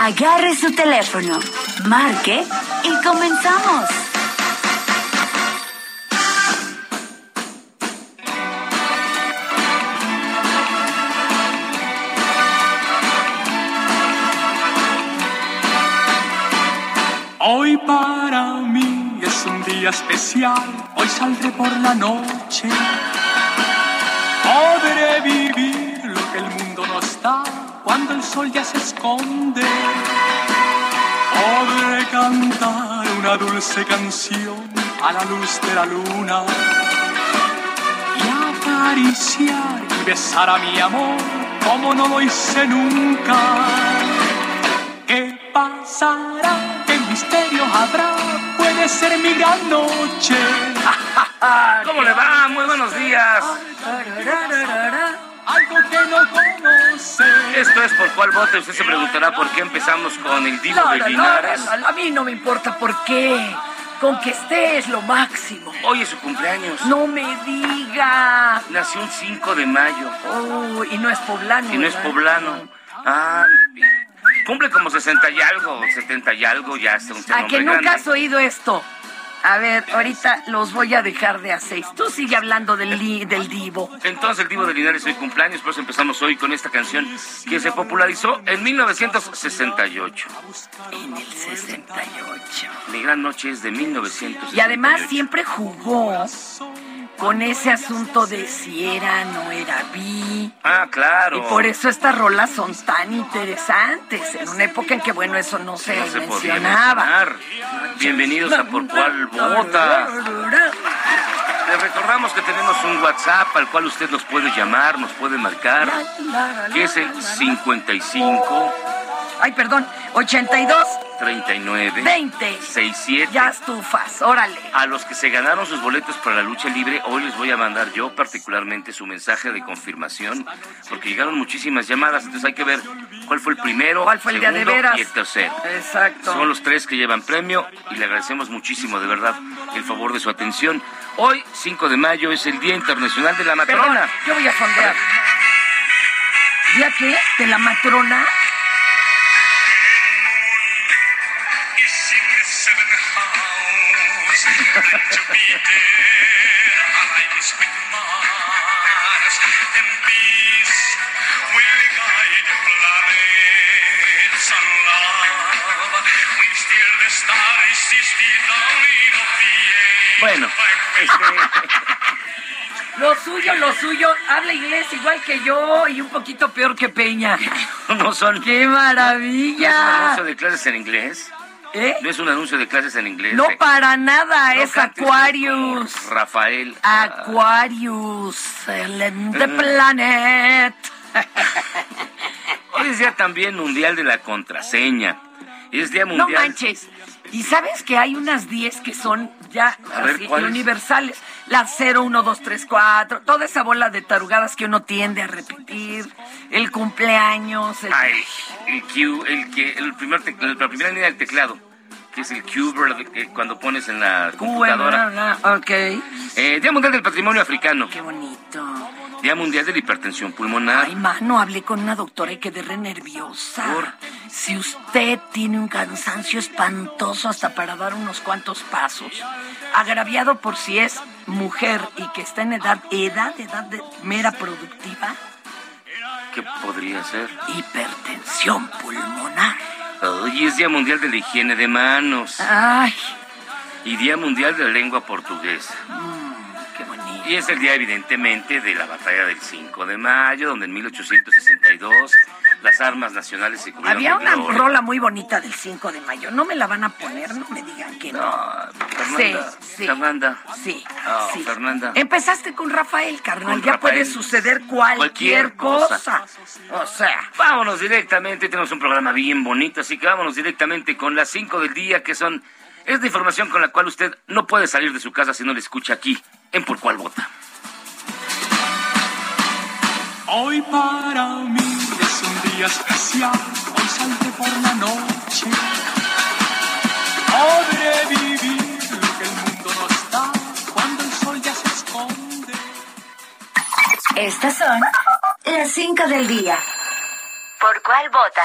Agarre su teléfono, marque y comenzamos. Hoy para mí es un día especial, hoy saldré por la noche. Podré vivir lo que el mundo nos da cuando el sol ya se esconde. Podré cantar una dulce canción a la luz de la luna y acariciar y besar a mi amor como no lo hice nunca. ¿Qué pasará? ¿Qué misterio habrá? Puede ser mi gran noche. ¿Cómo le va? Muy buenos días. Algo que no conoce. Esto es por cuál voto. Usted se preguntará por qué empezamos con el Divo No, de Linares. no, no, a mí no me importa por qué. Con que esté es lo máximo. Hoy es su cumpleaños. No me diga. Nació un 5 de mayo. Oh, y no es poblano. Y no es poblano. Ah, cumple como 60 y algo, 70 y algo, ya está un ¿A que nunca grande. has oído esto? A ver, ahorita los voy a dejar de a seis. Tú sigue hablando del, li- del divo. Entonces el Divo de Linares hoy cumpleaños, pues empezamos hoy con esta canción que se popularizó en 1968. En el 68. Mi gran noche es de 1968. Y además siempre jugó con ese asunto de si era, no era bi. Ah, claro. Y por eso estas rolas son tan interesantes, en una época en que, bueno, eso no se No se mencionaba. Bienvenidos a Por Cuál Vota. Les recordamos que tenemos un WhatsApp al cual usted nos puede llamar, nos puede marcar, que es el 55 Ay, perdón, 82, 39 20. 67. Ya estufas, órale. A los que se ganaron sus boletos para la lucha libre, hoy les voy a mandar yo particularmente su mensaje de confirmación, porque llegaron muchísimas llamadas, entonces hay que ver cuál fue el primero, ¿Cuál fue el día de segundo veras? y el tercero. Exacto. Son los tres que llevan premio y le agradecemos muchísimo, de verdad, el favor de su atención. Hoy, 5 de mayo, es el Día Internacional de la Matrona. yo voy a sondear. ¿Día qué? ¿De la matrona? Bueno, este, Lo suyo, lo suyo, habla inglés igual que yo y un poquito peor que Peña. no son... ¡Qué ¿No es un maravilla! anuncio de clases en inglés? ¿Eh? ¿No es un anuncio de clases en inglés? No Eh, para nada, no es Aquarius. Rafael. Aquarius, el the Eh. planet. Hoy es día también mundial de la contraseña. Es día No mundial. manches. Y sabes que hay unas 10 que son ya universales. 0, 1, 2, 3, 4. Toda esa bola de tarugadas que uno tiende a repetir. El cumpleaños. El... Ay, el Q, el que, el primer tec- la primera línea del teclado. que es el Cuber, que cuando pones en la computadora. ok. Eh, Día Mundial del Patrimonio Africano. Qué bonito. Día Mundial de la Hipertensión Pulmonar. Ay, mano, hablé con una doctora y quedé re nerviosa. Si usted tiene un cansancio espantoso hasta para dar unos cuantos pasos, agraviado por si es mujer y que está en edad, edad, edad de mera productiva, ¿Qué podría ser? hipertensión pulmonar. Hoy es Día Mundial de la Higiene de Manos Ay, y Día Mundial de la Lengua Portuguesa. bonito. Y es el día, evidentemente, de la batalla del 5 de mayo, donde en 1862 las armas nacionales se cubrieron Había una gloria. rola muy bonita del 5 de mayo. No me la van a poner, no me digan que no. No, Fernanda. Sí, sí. Fernanda. Sí, Oh, sí. Fernanda. Empezaste con Rafael, carnal. Con ya Rafael. puede suceder cualquier, Cualquier cosa. cosa. O sea, Vámonos directamente, tenemos un programa bien bonito, así que vámonos directamente con las 5 del día, que son... Es de información con la cual usted no puede salir de su casa si no le escucha aquí, en Por Cuál Vota. Hoy para mí es un día especial, hoy salte por la noche. Podré vivir lo que el mundo nos da cuando el sol ya se esconde. Estas son las 5 del día. ¿Por cuál vota?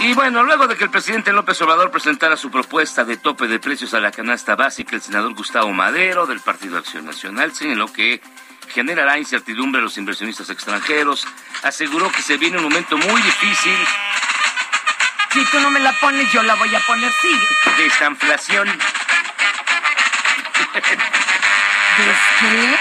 Y bueno, luego de que el presidente López Obrador presentara su propuesta de tope de precios a la canasta básica, el senador Gustavo Madero del Partido Acción Nacional señaló que generará incertidumbre a los inversionistas extranjeros, aseguró que se viene un momento muy difícil si tú no me la pones, yo la voy a poner. Sigue. de esta inflación. ¿Ves qué?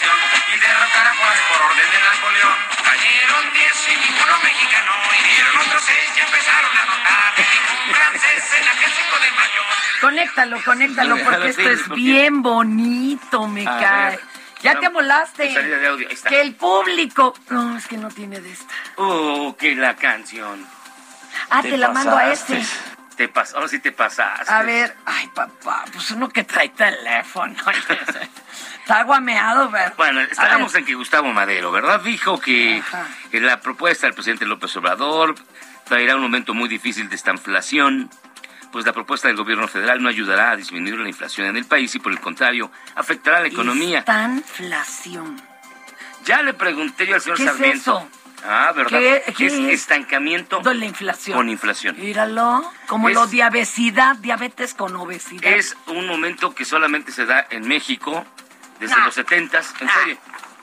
Nación y derrotar a Juárez por orden de Napoleón. Cayeron diez y ninguno mexicano. Hirieron otros seis y empezaron a notar. Ningún francés en aquel 5 de mayo. Conéctalo, conéctalo, porque esto es bien bonito, me A cae. ver. Ya No, te molaste. mi salida de audio, ahí está. Que el público. No, es que no tiene de esta. Oh, que la canción. Ah, te, la mando a este. Te pas ahora sí te pasaste. A ver, ay, papá, pues uno que trae teléfono. Está guameado, ¿verdad? Bueno, A estábamos en que Gustavo Madero, ¿verdad? Dijo que, Ajá. la propuesta del presidente López Obrador traerá un momento muy difícil de esta inflación, pues la propuesta del gobierno federal no ayudará a disminuir la inflación en el país y por el contrario afectará la economía. Esta inflación. Ya le pregunté yo al señor ¿Qué es Sarmiento. eso? Ah, ¿verdad? ¿Qué- qué es, es? estancamiento De la inflación. con inflación. Míralo. Como Es- lo diabesidad, diabetes con obesidad. Es un momento que solamente se da en México desde Ah. los setentas, en Ah. serio,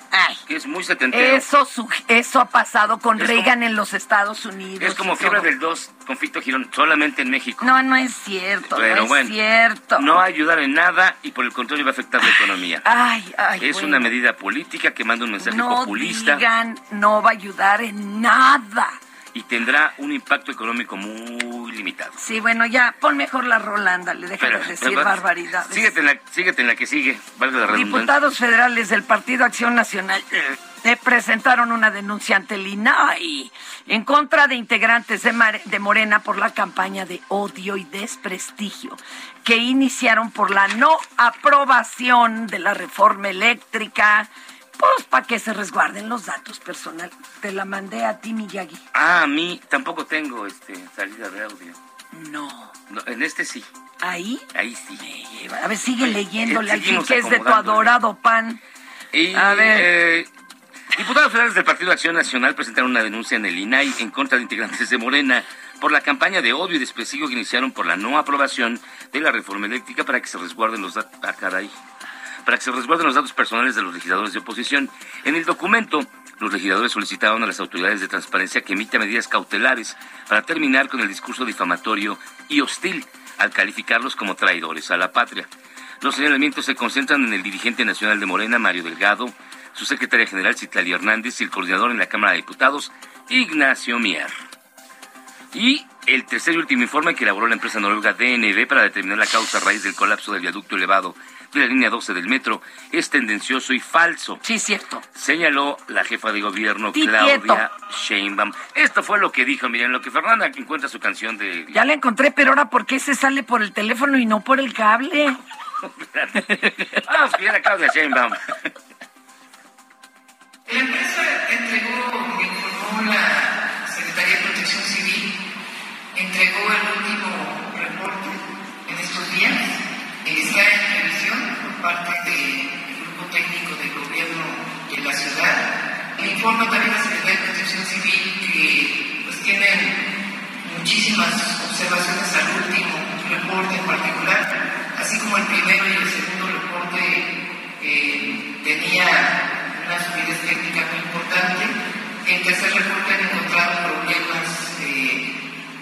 Ay, que es muy setentero. eso, eso ha pasado con Es Reagan en los Estados Unidos. Es como fiebre del 2, conflicto girón, solamente en México. No, no es cierto, Pero no es bueno, cierto. No va a ayudar en nada y por el contrario va a afectar la economía. Ay, ay, es bueno. una medida política que manda un mensaje No populista digan, no va a ayudar en nada. Y tendrá un impacto económico muy limitado. Sí, bueno, ya, pon mejor la rola, ándale, deja de decir espera, barbaridades. Síguete en, la, síguete en la que sigue, valga la redundancia. Diputados federales del Partido Acción Nacional eh, presentaron una denuncia ante el INAI en contra de integrantes de, Mar- de Morena por la campaña de odio y desprestigio que iniciaron por la no aprobación de la reforma eléctrica, pues para que se resguarden los datos personales. Te la mandé a ti, Miyagi. Ah, a mí tampoco tengo este salida de audio. No. No, en este sí, Ahí. ahí sí. A ver, sigue leyéndole aquí, seguimos que es de tu adorado pan. Y, A ver. eh, diputados federales del Partido Acción Nacional presentaron una denuncia en el INAI en contra de integrantes de Morena por la campaña de odio y desprestigio que iniciaron por la no aprobación de la reforma eléctrica para que se resguarden los datos. Ah, caray. Para que se resguarden los datos personales de los legisladores de oposición. En el documento, los legisladores solicitaron a las autoridades de transparencia que emita medidas cautelares para terminar con el discurso difamatorio y hostil al calificarlos como traidores a la patria. Los señalamientos se concentran en el dirigente nacional de Morena, Mario Delgado, su secretaria general, Citlali Hernández, y el coordinador en la Cámara de Diputados, Ignacio Mier. Y el tercer y último informe que elaboró la empresa noruega DNB para determinar la causa raíz del colapso del viaducto elevado la línea 12 del metro es tendencioso y falso. Sí, cierto. Señaló la jefa de gobierno Claudia cierto. Sheinbaum. Esto fue lo que dijo, miren, lo que Fernanda encuentra su canción de... Ya la encontré, pero ahora ¿por qué se sale por el teléfono y no por el cable? Vamos a a Claudia Sheinbaum. La empresa entregó, me informó la Secretaría de Protección Civil, entregó el último reporte en estos días. Está en parte del Grupo Técnico de Gobierno de la ciudad. Informa también la Secretaría de Protección Civil que pues, tienen muchísimas observaciones al último reporte en particular, así como el primero y el segundo reporte eh, tenía una solidez técnica muy importante. En tercer reporte han encontrado problemas eh,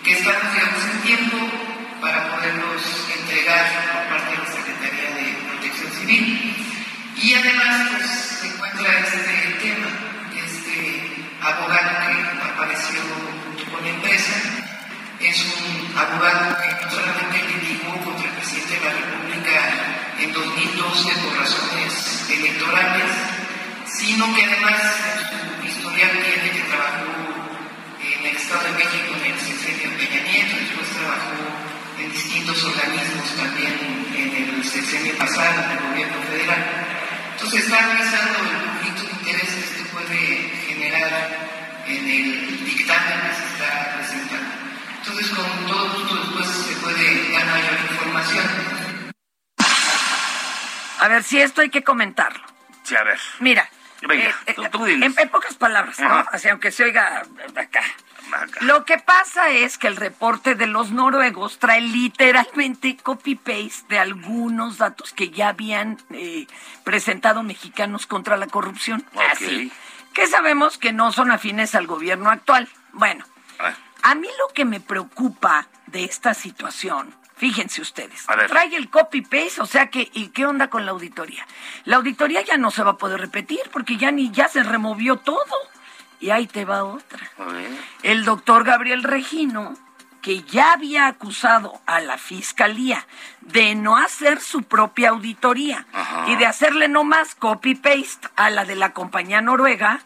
que estamos, digamos, en tiempo para poderlos entregar por parte de la Secretaría de Y además, pues, se encuentra este tema, este abogado que apareció junto con la empresa, es un abogado que no solamente litigó contra el presidente de la República en 2012 por razones electorales, sino que además su historial tiene que trabajó en el Estado de México en el sexenio Peña Nieto, después trabajó en distintos organismos también en el sexenio pasado en el gobierno federal. Entonces está analizando el conflicto de intereses que puede generar en el dictamen que se está presentando. Entonces, con todo gusto después se puede dar mayor información. A ver, si esto hay que comentarlo. Sí, a ver. Mira, Venga, eh, tú- eh, tú en, en pocas palabras, ¿no? Así, aunque se oiga acá. Lo que pasa es que el reporte de los noruegos trae literalmente copy-paste de algunos datos que ya habían eh, presentado mexicanos contra la corrupción. Así. Que sabemos que no son afines al gobierno actual. Bueno, Ah, a mí lo que me preocupa de esta situación, fíjense ustedes, trae el copy-paste, o sea que, ¿y qué onda con la auditoría? La auditoría ya no se va a poder repetir porque ya ni ya se removió todo. Y ahí te va otra. El doctor Gabriel Regino, que ya había acusado a la fiscalía de no hacer su propia auditoría Ajá. y de hacerle nomás copy-paste a la de la compañía noruega,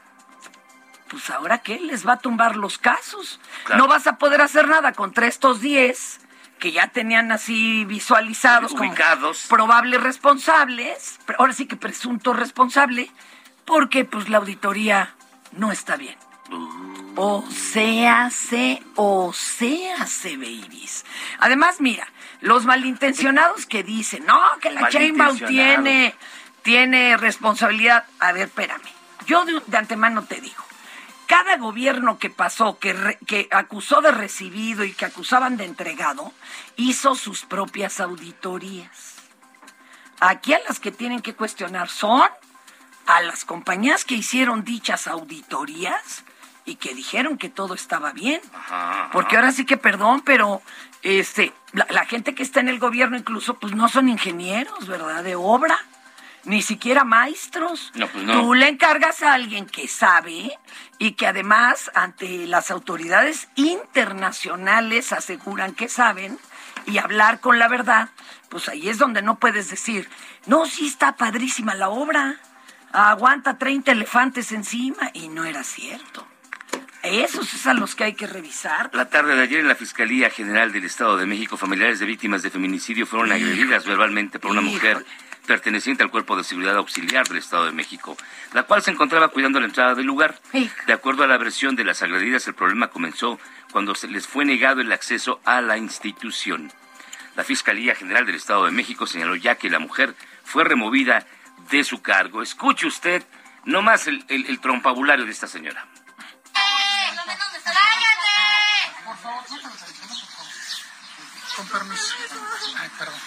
pues ahora qué, les va a tumbar los casos. Claro. No vas a poder hacer nada contra estos 10 que ya tenían así visualizados Ubicados. como probables responsables, ahora sí que presunto responsable, porque pues la auditoría no está bien. O sea, se, o sea, se, babies. Además, mira, los malintencionados que dicen, no, que la Malintencionados. tiene, tiene responsabilidad. A ver, espérame. Yo de, de antemano te digo, cada gobierno que pasó, que, re- que acusó de recibido y que acusaban de entregado, hizo sus propias auditorías. Aquí a las que tienen que cuestionar son a las compañías que hicieron dichas auditorías y que dijeron que todo estaba bien. Ajá. Porque ahora sí que perdón, pero este la, la gente que está en el gobierno incluso pues no son ingenieros, ¿verdad? De obra, ni siquiera maestros. No, pues no. Tú le encargas a alguien que sabe y que además ante las autoridades internacionales aseguran que saben y hablar con la verdad, pues ahí es donde no puedes decir, no, sí está padrísima la obra, aguanta 30 elefantes encima y no era cierto. Esos es a los que hay que revisar. La tarde de ayer en la Fiscalía General del Estado de México, familiares de víctimas de feminicidio fueron agredidas verbalmente por una mujer Híjole. perteneciente al Cuerpo de Seguridad Auxiliar del Estado de México, la cual se encontraba cuidando la entrada del lugar. De acuerdo a la versión de las agredidas, el problema comenzó cuando se les fue negado el acceso a la institución. La Fiscalía General del Estado de México señaló ya que la mujer fue removida de su cargo. Escuche usted nomás el, el, el trompabulario de esta señora. Con permiso. Ay, perdón.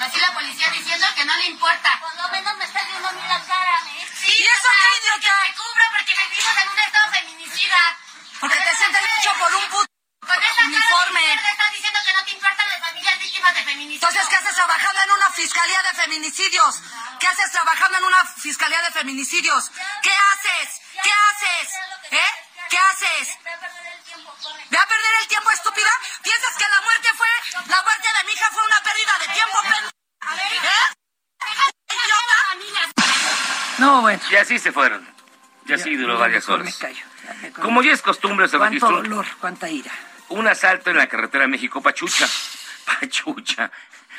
Así la policía diciendo que no le importa. Por lo menos me está viendo a mí la cara, ¿eh? Sí, ¿Y eso qué, idiota? Que me cubra porque vivimos en un estado feminicida. Porque te sientes mucho por un puto Con esa cara uniforme. de mierda estás diciendo que no te importan las familias víctimas de feminicidio. Entonces, ¿qué haces trabajando en una fiscalía de feminicidios? ¿Qué haces trabajando en una fiscalía de feminicidios? ¿Qué haces? ¿Qué haces? ¿Eh? ¿Qué haces? Ve a perder el tiempo, corre. ¿Ve a perder el tiempo, estúpida? ¿Piensas que la muerte fue, la muerte de mi hija fue una pérdida de tiempo, pendeja? ¿Eh? ¿Idiota? No, bueno. Y así se fueron. Y así Ya, duró varias horas. me callo, Como ya es costumbre, se. Cuánto registró dolor, cuánta ira. Un asalto en la carretera México-Pachucha. Pachucha.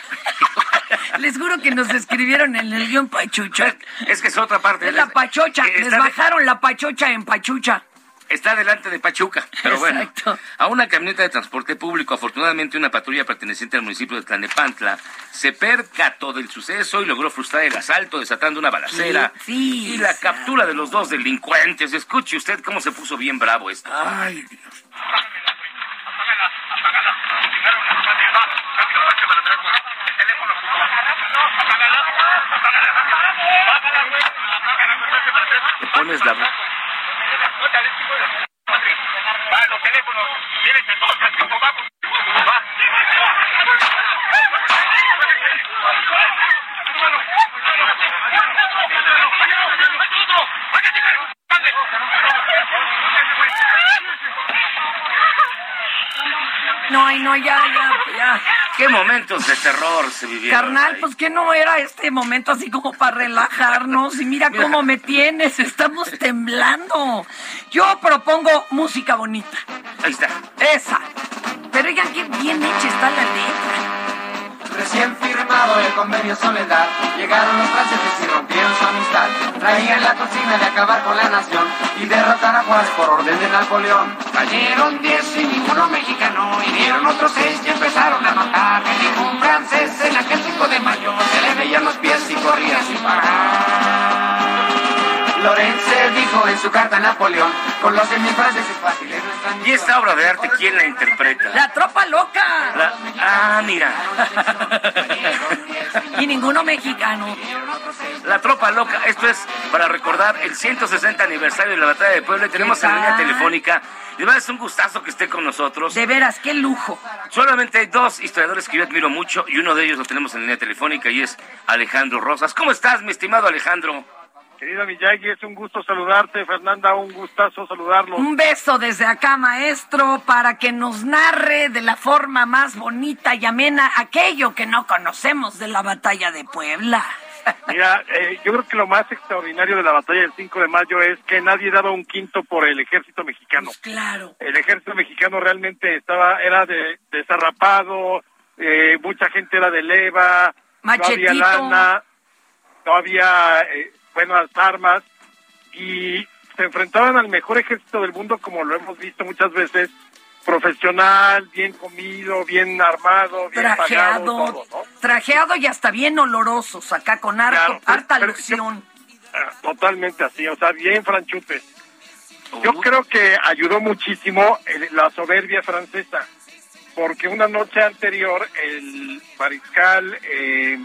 Les juro que nos escribieron en el guion Pachucha. Es que es otra parte. Es la Pachocha. Les de- bajaron la Pachocha en Pachucha. Está delante de Pachuca, pero bueno. Exacto. A una camioneta de transporte público, afortunadamente una patrulla perteneciente al municipio de Tlanepantla, se percató del suceso y logró frustrar el asalto, desatando una balacera Sí, y la captura de los dos delincuentes. Escuche usted cómo se puso bien bravo esto. Ay, Dios. Te pones la... No, ay, no, ya, ya, ya. ¿Qué momentos de terror se vivieron? Carnal, ahí? pues que no era este momento así como para relajarnos. Y mira cómo me tienes, estamos temblando. Yo propongo música bonita. Ahí está. Esa. Pero oigan, qué bien hecha está la letra. El convenio Soledad, llegaron los franceses y rompieron su amistad. Traían la cocina de acabar con la nación y derrotar a Juárez por orden de Napoleón. Cayeron diez y ninguno mexicano, hirieron otros seis y empezaron a matar. Que ningún francés en aquel 5 de mayo se le veían los pies y corría sin parar. Lorenze dijo en su carta a Napoleón, con los mil franceses fáciles no están ¿Y esta obra de arte quién la interpreta? La tropa loca. La- Ah, mira. Y ninguno mexicano. La Tropa Loca. Esto es para recordar el 160 aniversario de la Batalla de Puebla. Y tenemos en la línea telefónica. De verdad es un gustazo que esté con nosotros. De veras, qué lujo. Solamente hay dos historiadores que yo admiro mucho y uno de ellos lo tenemos en la línea telefónica y es Alejandro Rosas. ¿Cómo estás, mi estimado Alejandro? Querida Miyagi, es un gusto saludarte. Fernanda, un gustazo saludarlo. Un beso desde acá, maestro, para que nos narre de la forma más bonita y amena aquello que no conocemos de la batalla de Puebla. Mira, eh, yo creo que lo más extraordinario de la batalla del 5 de mayo es que nadie daba un quinto por el ejército mexicano. Claro. El ejército mexicano realmente estaba, era de, desarrapado, eh, mucha gente era de leva, no Machetito. había lana, no había eh, buenas armas y se enfrentaban al mejor ejército del mundo como lo hemos visto muchas veces, profesional, bien comido, bien armado, bien pagado, Trajeado, todo, ¿no? trajeado y hasta bien olorosos, acá con harto, Claro, pero- harta pero- loción. Ah, Totalmente así, o sea, bien franchutes. Yo creo que ayudó muchísimo el- la soberbia francesa, porque una noche anterior el mariscal eh,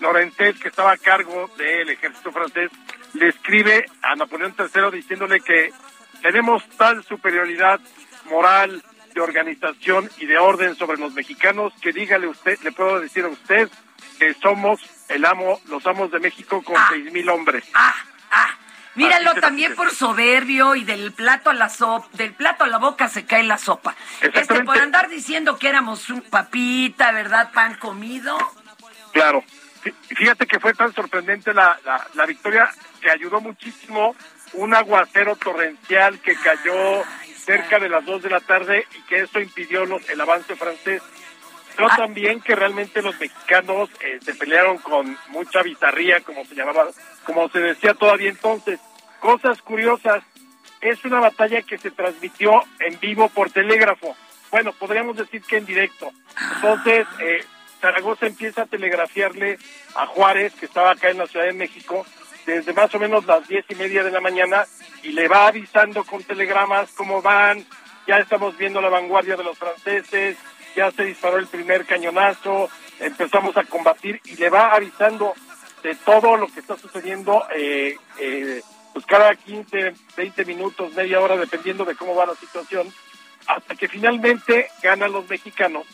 Lorenzet, que estaba a cargo del ejército francés, le escribe a Napoleón III diciéndole que tenemos tal superioridad moral, de organización y de orden sobre los mexicanos que dígale usted, le puedo decir a usted que somos el amo, los amos de México con seis mil hombres. Míralo Así se- también por soberbio y del plato a la sopa, del plato a la boca se cae la sopa. Este por andar diciendo que éramos un papita, ¿verdad? Pan comido. Claro. Fí- Fíjate que fue tan sorprendente la, la, la victoria que ayudó muchísimo un aguacero torrencial que cayó cerca de las 2 de la tarde y que eso impidió los- el avance francés. Pero también que realmente los mexicanos eh, se pelearon con mucha bizarría, como se llamaba, como se decía todavía entonces. Cosas curiosas. Es una batalla que se transmitió en vivo por telégrafo. Bueno, podríamos decir que en directo. Entonces, eh, Zaragoza empieza a telegrafiarle a Juárez, que estaba acá en la Ciudad de México, desde más o menos las diez y media de la mañana, y le va avisando con telegramas cómo van, ya estamos viendo la vanguardia de los franceses, ya se disparó el primer cañonazo, empezamos a combatir, y le va avisando de todo lo que está sucediendo, eh, eh, pues cada 15, 20 minutos, media hora, dependiendo de cómo va la situación, hasta que finalmente ganan los mexicanos.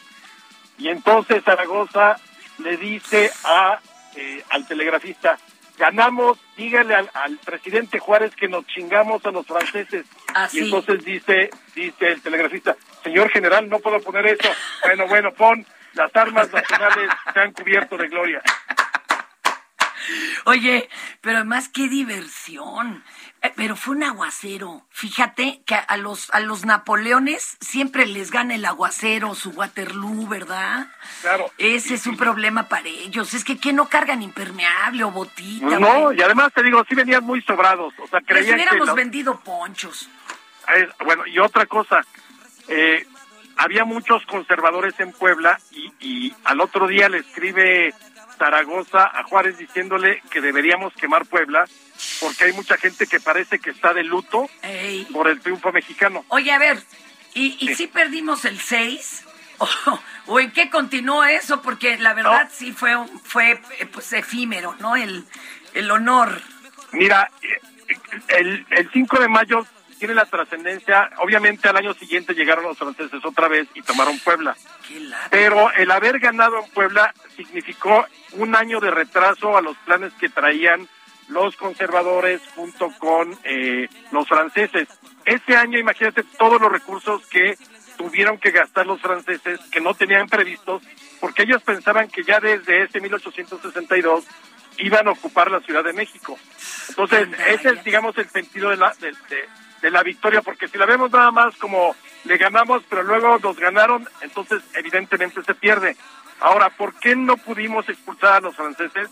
Y entonces Zaragoza le dice a, eh, al telegrafista, ganamos, dígale al, al presidente Juárez que nos chingamos a los franceses. Así. Y entonces dice, dice el telegrafista, señor general, no puedo poner eso. Bueno, bueno, pon, las armas nacionales se han cubierto de gloria. Oye, pero además qué diversión. Eh, Pero fue un aguacero. Fíjate que a los a los Napoleones siempre les gana el aguacero, su Waterloo, ¿verdad? Claro. Ese es un problema para ellos. Es que ¿qué no cargan impermeable o botita? Pues no, güey? y además te digo, sí venían muy sobrados. O sea, Les creían que... hubiéramos los- vendido ponchos. Bueno, y otra cosa, eh, había muchos conservadores en Puebla y, y al otro día le escribe Zaragoza a Juárez diciéndole que deberíamos quemar Puebla porque hay mucha gente que parece que está de luto Ey. por el triunfo mexicano. Oye, a ver, ¿y, y Sí. si perdimos el 6? ¿O, o en qué continuó eso? Porque la verdad sí fue, un- fue eh, pues, efímero, ¿no? El, el honor. Mira, eh, el, el 5 de mayo tiene la trascendencia, obviamente al año siguiente llegaron los franceses otra vez y tomaron Puebla. Pero el haber ganado en Puebla significó un año de retraso a los planes que traían los conservadores junto con eh, los franceses. Ese año, imagínate todos los recursos que tuvieron que gastar los franceses que no tenían previstos, porque ellos pensaban que ya desde ese 1862 iban a ocupar la Ciudad de México. Entonces, ese es, digamos, el sentido de la, de, de- de la victoria, porque si la vemos nada más como le ganamos, pero luego nos ganaron, entonces evidentemente se pierde. Ahora, ¿por qué no pudimos expulsar a los franceses?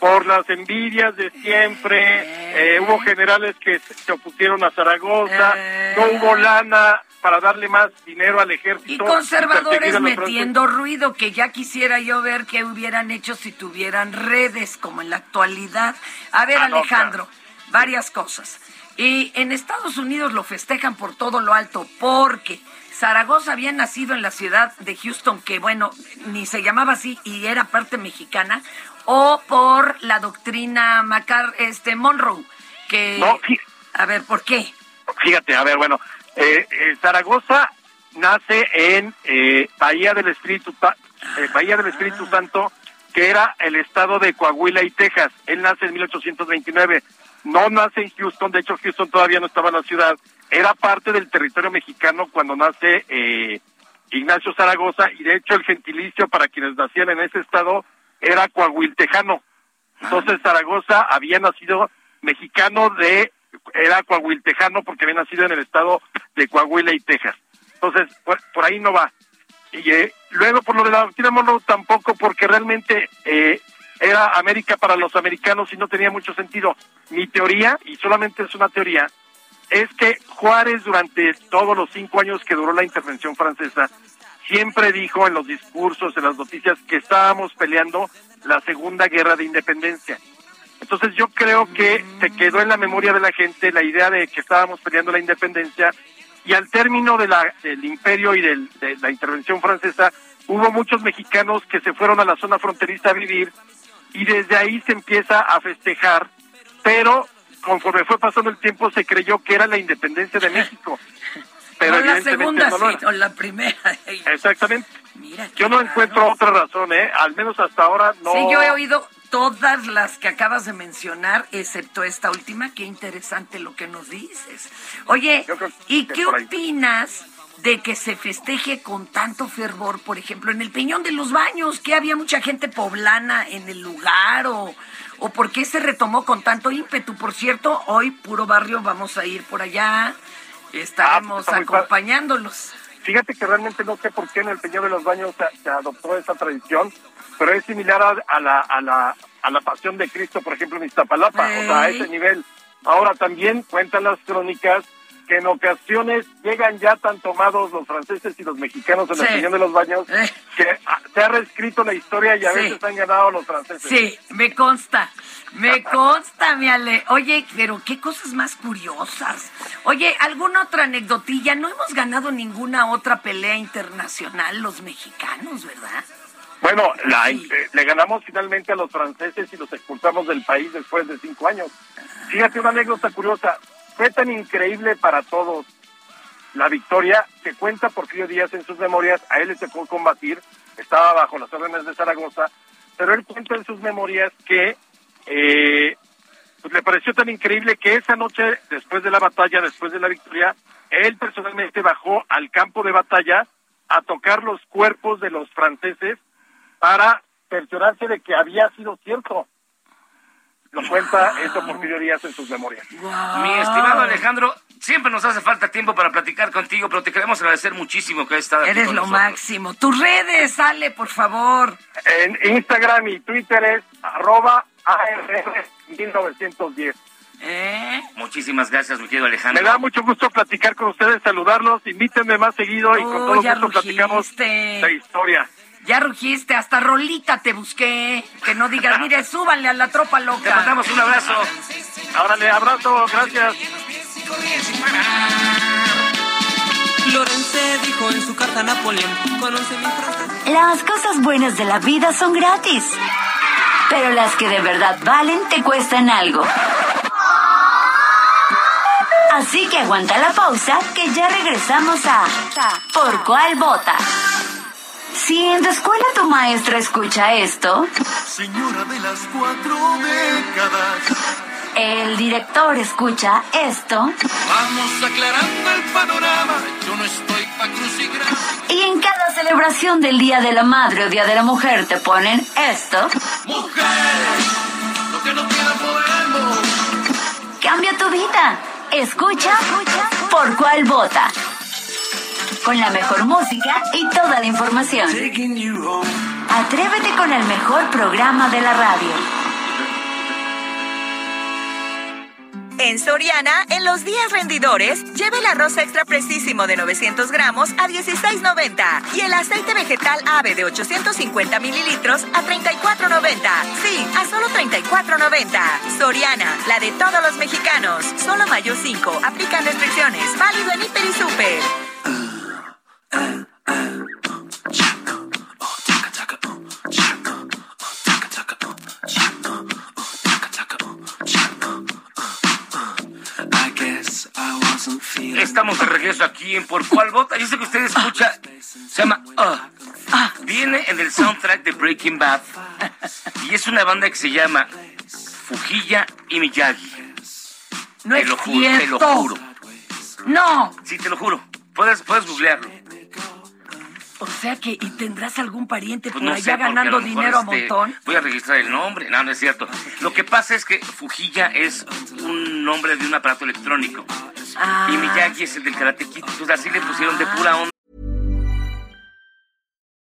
Por las envidias de siempre, eh, hubo generales que se opusieron a Zaragoza, no hubo lana para darle más dinero al ejército. Y conservadores los metiendo ruido, que ya quisiera yo ver qué hubieran hecho si tuvieran redes como en la actualidad. A ver, Ah, no, Alejandro, varias cosas. Y en Estados Unidos lo festejan por todo lo alto, porque Zaragoza había nacido en la ciudad de Houston, que bueno, ni se llamaba así y era parte mexicana, o por la doctrina Macar, este Monroe, que... No, A ver, ¿por qué? Fíjate, a ver, bueno, eh, eh, Zaragoza nace en eh, Bahía del Espíritu eh, Bahía del Espíritu Santo, que era el estado de Coahuila y Texas. Él nace en 1829. No nace en Houston, de hecho Houston todavía no estaba en la ciudad. Era parte del territorio mexicano cuando nace eh, Ignacio Zaragoza y de hecho el gentilicio para quienes nacían en ese estado era coahuiltejano. Entonces Zaragoza había nacido mexicano de, era coahuiltejano porque había nacido en el estado de Coahuila y Texas. Entonces, por, por ahí no va. Y eh, luego por lo de la doctrina Monroe tampoco porque realmente eh, era América para los americanos y no tenía mucho sentido. Mi teoría, y solamente es una teoría, es que Juárez durante todos los cinco años que duró la intervención francesa siempre dijo en los discursos, en las noticias, que estábamos peleando la Segunda Guerra de Independencia. Entonces yo creo que se quedó en la memoria de la gente la idea de que estábamos peleando la independencia y al término del imperio y de la intervención francesa hubo muchos mexicanos que se fueron a la zona fronteriza a vivir y desde ahí se empieza a festejar, pero conforme fue pasando el tiempo se creyó que era la independencia de México. Pero la segunda, no sí, no la primera. Exactamente. Mira, Yo no encuentro otra razón, ¿eh? Al menos hasta ahora no. Sí, yo he oído todas las que acabas de mencionar, excepto esta última. Qué interesante lo que nos dices. Oye, ¿y qué opinas de que se festeje con tanto fervor, por ejemplo, en el Peñón de los Baños, que había mucha gente poblana en el lugar o, o por qué se retomó con tanto ímpetu? Por cierto, hoy puro barrio vamos a ir por allá, estaremos está muy padre. acompañándolos. Fíjate que realmente no sé por qué en el Peñón de los Baños se, se adoptó esa tradición, pero es similar a, a la, a, la, a la pasión de Cristo, por ejemplo, en Iztapalapa, o sea, a ese nivel. Ahora también cuentan las crónicas que en ocasiones llegan ya tan tomados los franceses y los mexicanos en Sí. Peñón de los Baños que ah, se ha reescrito la historia y a Sí. veces han ganado los franceses. Sí, me consta, me consta, mi Ale. Oye, pero qué cosas más curiosas. Oye, ¿alguna otra anecdotilla? No hemos ganado ninguna otra pelea internacional los mexicanos, ¿verdad? Bueno, la- eh, le ganamos finalmente a los franceses y los expulsamos del país después de cinco años. Fíjate una anécdota curiosa. Fue tan increíble para todos la victoria que cuenta Porfirio Díaz en sus memorias. A él le tocó combatir, estaba bajo las órdenes de Zaragoza, pero él cuenta en sus memorias que eh, pues le pareció tan increíble que esa noche, después de la batalla, después de la victoria, él personalmente bajó al campo de batalla a tocar los cuerpos de los franceses para cerciorarse de que había sido cierto. Lo cuenta eso Porfirio Díaz en sus memorias. Mi estimado Alejandro, siempre nos hace falta tiempo para platicar contigo, pero te queremos agradecer muchísimo que hayas estado aquí Eres con lo nosotros. máximo. Tus redes, sale, por favor. En Instagram y Twitter es arroba ARR1910. ¿Eh? Muchísimas gracias, mi querido Alejandro. Me da mucho gusto platicar con ustedes, saludarlos, invítenme más seguido y con Oh, todo gusto platicamos rugiste. la historia. Ya rugiste, hasta rolita te busqué. Que no digas, mire, súbanle a la tropa loca. Te mandamos un abrazo. Órale, abrazo, gracias. Lorense dijo en su carta a Napoleón, con 11.000 francos. Las cosas buenas de la vida son gratis. Pero las que de verdad valen te cuestan algo. Así que aguanta la pausa que ya regresamos a ¿Por cuál vota? Si en tu escuela tu maestra escucha esto, Señora de las cuatro décadas. el director escucha esto Vamos aclarando el panorama. Yo no estoy pa' crucigramas. y en cada celebración del Día de la Madre o Día de la Mujer te ponen esto, Mujer, lo que no queda podemos. cambia tu vida. Escucha ¿Por cuál vota? Con la mejor música y toda la información. Atrévete con el mejor programa de la radio. En Soriana, en los días rendidores, lleve el arroz extra presísimo de 900 gramos a 16.90 y el aceite vegetal ave de 850 mililitros a 34.90. Sí, a solo 34.90. Soriana, la de todos los mexicanos. Solo mayo 5. Aplican restricciones. Válido en Hiper y Super. Estamos de regreso aquí en Por Cuál Vota. Yo sé que usted escucha, se llama Uh. Viene en el soundtrack de Breaking Bad y es una banda que se llama Fujilla y Miyagi. No te es lo juro, te lo cierto. juro. No. Sí, te lo juro. Puedes, puedes googlearlo. O sea que, ¿y tendrás algún pariente Pues por no allá sé, ganando a dinero a este, montón? Voy a registrar el nombre. No, no es cierto. Lo que pasa es que Fujilla es un nombre de un aparato electrónico. Ah. Y Miyagi es el del Karate Kid. Entonces así le pusieron de pura onda.